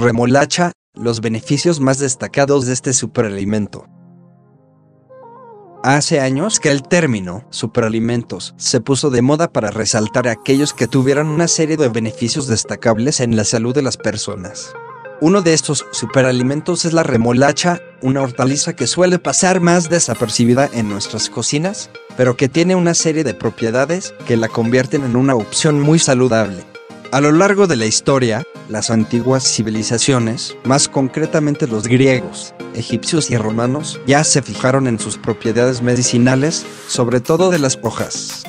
Remolacha, los beneficios más destacados de este superalimento. Hace años que el término superalimentos se puso de moda para resaltar aquellos que tuvieran una serie de beneficios destacables en la salud de las personas. Uno de estos superalimentos es la remolacha, una hortaliza que suele pasar más desapercibida en nuestras cocinas, pero que tiene una serie de propiedades que la convierten en una opción muy saludable. A lo largo de la historia, las antiguas civilizaciones, más concretamente los griegos, egipcios y romanos, ya se fijaron en sus propiedades medicinales, sobre todo de las hojas.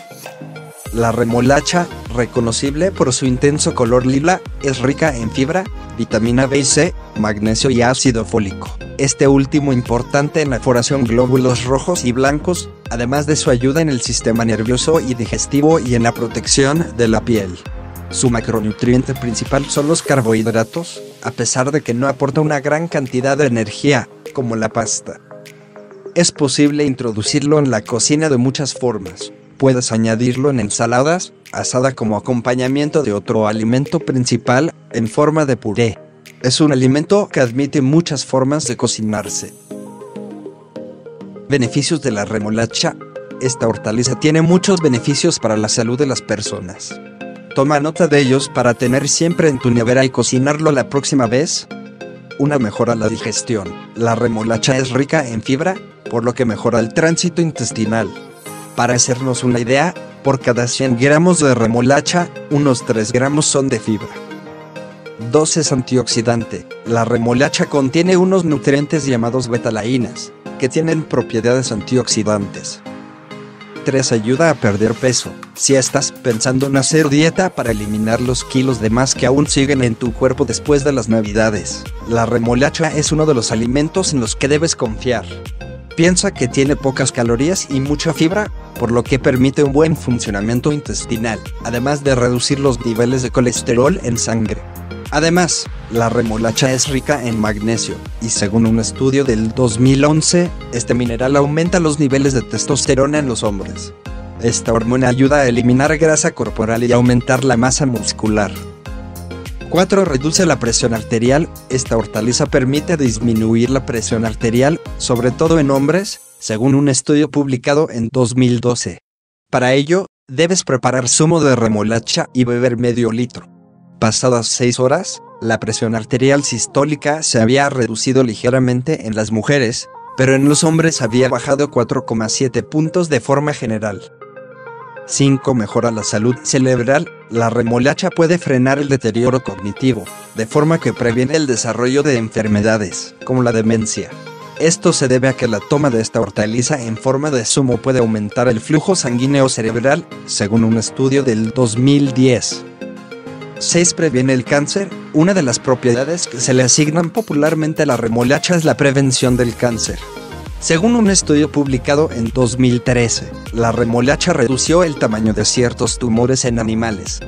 La remolacha, reconocible por su intenso color lila, es rica en fibra, vitamina B y C, magnesio y ácido fólico. Este último importante en la formación glóbulos rojos y blancos, además de su ayuda en el sistema nervioso y digestivo y en la protección de la piel. Su macronutriente principal son los carbohidratos, a pesar de que no aporta una gran cantidad de energía, como la pasta. Es posible introducirlo en la cocina de muchas formas. Puedes añadirlo en ensaladas, asada como acompañamiento de otro alimento principal, en forma de puré. Es un alimento que admite muchas formas de cocinarse. Beneficios de la remolacha. Esta hortaliza tiene muchos beneficios para la salud de las personas. Toma nota de ellos para tener siempre en tu nevera y cocinarlo la próxima vez. Una mejora la digestión. La remolacha es rica en fibra, por lo que mejora el tránsito intestinal. Para hacernos una idea, por cada 100 gramos de remolacha, unos 3 gramos son de fibra. 2 es antioxidante. La remolacha contiene unos nutrientes llamados betalaínas, que tienen propiedades antioxidantes. 3 ayuda a perder peso. Si estás pensando en hacer dieta para eliminar los kilos de más que aún siguen en tu cuerpo después de las navidades, la remolacha es uno de los alimentos en los que debes confiar. Piensa que tiene pocas calorías y mucha fibra, por lo que permite un buen funcionamiento intestinal, además de reducir los niveles de colesterol en sangre. Además, la remolacha es rica en magnesio, y según un estudio del 2011, este mineral aumenta los niveles de testosterona en los hombres. Esta hormona ayuda a eliminar grasa corporal y aumentar la masa muscular. 4. Reduce la presión arterial. Esta hortaliza permite disminuir la presión arterial, sobre todo en hombres, según un estudio publicado en 2012. Para ello, debes preparar zumo de remolacha y beber medio litro. Pasadas 6 horas, la presión arterial sistólica se había reducido ligeramente en las mujeres, pero en los hombres había bajado 4,7 puntos de forma general. 5. Mejora la salud cerebral. La remolacha puede frenar el deterioro cognitivo, de forma que previene el desarrollo de enfermedades, como la demencia. Esto se debe a que la toma de esta hortaliza en forma de zumo puede aumentar el flujo sanguíneo cerebral, según un estudio del 2010. 6. Previene el cáncer. Una de las propiedades que se le asignan popularmente a la remolacha es la prevención del cáncer. Según un estudio publicado en 2013, la remolacha redució el tamaño de ciertos tumores en animales,